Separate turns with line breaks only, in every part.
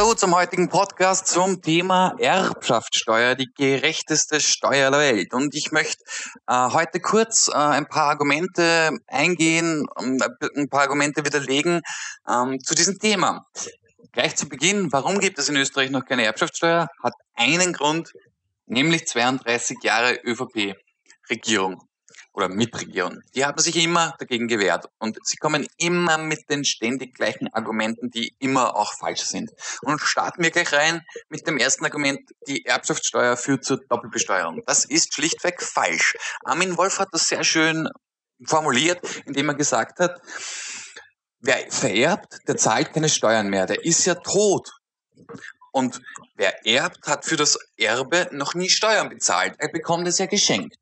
Hallo zum heutigen Podcast zum Thema Erbschaftssteuer, die gerechteste Steuer der Welt. Und ich möchte äh, heute kurz äh, ein paar Argumente eingehen, ein paar Argumente widerlegen ähm, zu diesem Thema. Gleich zu Beginn, warum gibt es in Österreich noch keine Erbschaftssteuer? Hat einen Grund, nämlich 32 Jahre ÖVP-Regierung oder Mitregierung, die haben sich immer dagegen gewehrt und sie kommen immer mit den ständig gleichen Argumenten, die immer auch falsch sind. Und starten wir gleich rein mit dem ersten Argument, die Erbschaftssteuer führt zur Doppelbesteuerung. Das ist schlichtweg falsch. Armin Wolf hat das sehr schön formuliert, indem er gesagt hat, wer vererbt, der zahlt keine Steuern mehr, der ist ja tot. Und wer erbt, hat für das Erbe noch nie Steuern bezahlt. Er bekommt es ja geschenkt.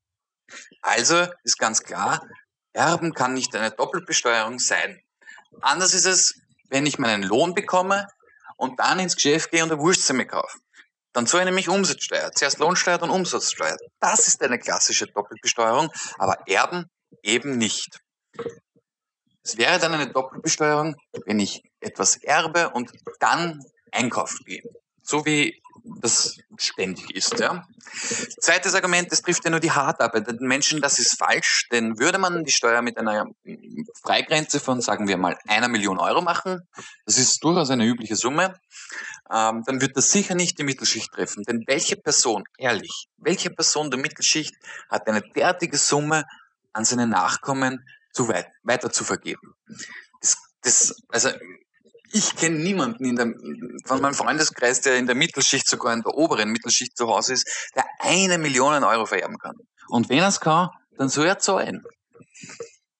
Also ist ganz klar, Erben kann nicht eine Doppelbesteuerung sein. Anders ist es, wenn ich meinen Lohn bekomme und dann ins Geschäft gehe und eine Wurstsemme kaufe. Dann zahle ich nämlich Umsatzsteuer. Zuerst Lohnsteuer, dann Umsatzsteuer. Das ist eine klassische Doppelbesteuerung, aber Erben eben nicht. Es wäre dann eine Doppelbesteuerung, wenn ich etwas erbe und dann einkaufen gehe. So wie das ständig ist. Ja. Zweites Argument, das trifft ja nur die hart arbeitenden Menschen, das ist falsch, denn würde man die Steuer mit einer Freigrenze von, sagen wir mal, einer Million Euro machen, das ist durchaus eine übliche Summe, ähm, dann wird das sicher nicht die Mittelschicht treffen. Denn welche Person, ehrlich, welche Person der Mittelschicht hat eine derartige Summe an seine Nachkommen zu weit, weiter zu vergeben? Das, das, also ich kenne niemanden in der, von meinem Freundeskreis, der in der Mittelschicht, sogar in der oberen Mittelschicht zu Hause ist, der eine Million Euro vererben kann. Und wenn er es kann, dann soll er zahlen.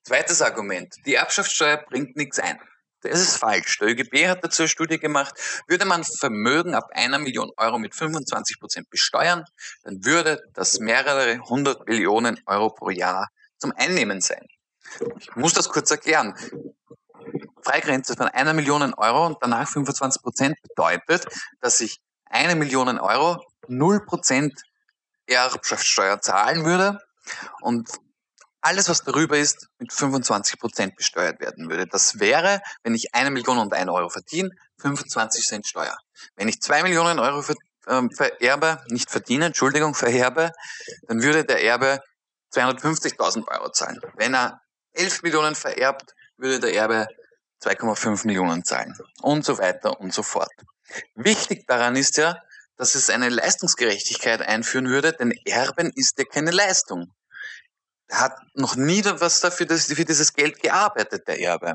Zweites Argument. Die Erbschaftssteuer bringt nichts ein. Das ist falsch. Der ÖGB hat dazu eine Studie gemacht. Würde man Vermögen ab einer Million Euro mit 25 Prozent besteuern, dann würde das mehrere hundert Millionen Euro pro Jahr zum Einnehmen sein. Ich muss das kurz erklären. Freigrenze von einer Million Euro und danach 25 Prozent bedeutet, dass ich eine Million Euro 0 Prozent Erbschaftssteuer zahlen würde und alles, was darüber ist, mit 25 Prozent besteuert werden würde. Das wäre, wenn ich eine Million und ein Euro verdiene, 25 Cent Steuer. Wenn ich zwei Millionen Euro ver, äh, vererbe, nicht verdiene, Entschuldigung, vererbe, dann würde der Erbe 250.000 Euro zahlen. Wenn er 11 Millionen vererbt, würde der Erbe 2,5 Millionen zahlen und so weiter und so fort. Wichtig daran ist ja, dass es eine Leistungsgerechtigkeit einführen würde, denn Erben ist ja keine Leistung. Er hat noch nie was dafür, für dieses Geld gearbeitet, der Erbe.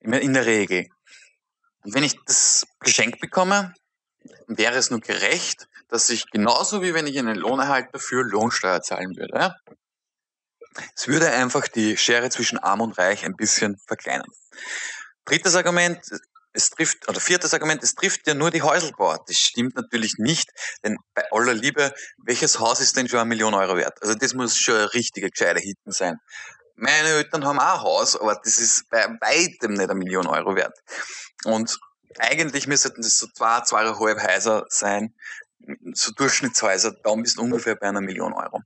In der Regel. Und wenn ich das geschenkt bekomme, wäre es nur gerecht, dass ich genauso wie wenn ich einen Lohn erhalte, dafür Lohnsteuer zahlen würde. Es würde einfach die Schere zwischen Arm und Reich ein bisschen verkleinern. Drittes Argument, es trifft, oder viertes Argument, es trifft ja nur die Häuselbauer. Das stimmt natürlich nicht, denn bei aller Liebe, welches Haus ist denn schon eine Million Euro wert? Also das muss schon ein richtiger gescheiter Hitten sein. Meine Eltern haben auch ein Haus, aber das ist bei weitem nicht eine Million Euro wert. Und eigentlich müssten das so zwei, zweieinhalb Häuser sein, so Durchschnittshäuser, da bist du ungefähr bei einer Million Euro.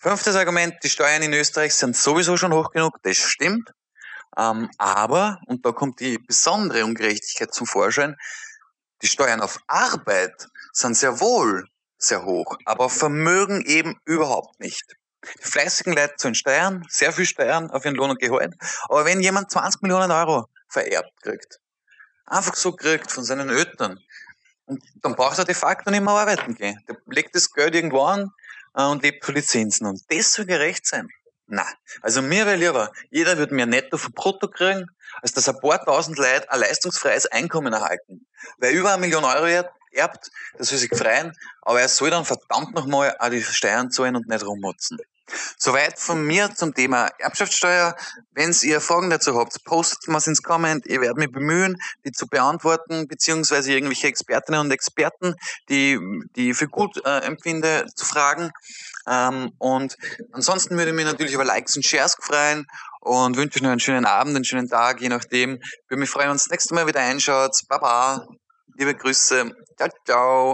Fünftes Argument, die Steuern in Österreich sind sowieso schon hoch genug, das stimmt. Ähm, aber, und da kommt die besondere Ungerechtigkeit zum Vorschein, die Steuern auf Arbeit sind sehr wohl sehr hoch, aber auf Vermögen eben überhaupt nicht. Die fleißigen Leute zahlen Steuern, sehr viel Steuern auf ihren Lohn und Gehalt, aber wenn jemand 20 Millionen Euro vererbt kriegt, einfach so kriegt von seinen Eltern, und dann braucht er de facto nicht mehr arbeiten gehen. Der legt das Geld irgendwo an, und lebt für Lizenzen. Und das soll gerecht sein. Na, also mir wäre lieber, jeder würde mehr netto von brutto kriegen, als dass ein paar tausend Leute ein leistungsfreies Einkommen erhalten. Wer über eine Million Euro erbt, das soll sich freuen, aber er soll dann verdammt nochmal auch die Steuern zahlen und nicht rummutzen. Soweit von mir zum Thema Erbschaftssteuer. Wenn ihr Fragen dazu habt, postet mal ins Comment. Ich werde mich bemühen, die zu beantworten, beziehungsweise irgendwelche Expertinnen und Experten, die, die ich für gut äh, empfinde, zu fragen. Ähm, und ansonsten würde ich mich natürlich über Likes und Shares freuen und wünsche euch noch einen schönen Abend, einen schönen Tag, je nachdem. Ich würde mich freuen, wenn ihr das nächste Mal wieder einschaut. Baba. Liebe Grüße. Ciao, ciao.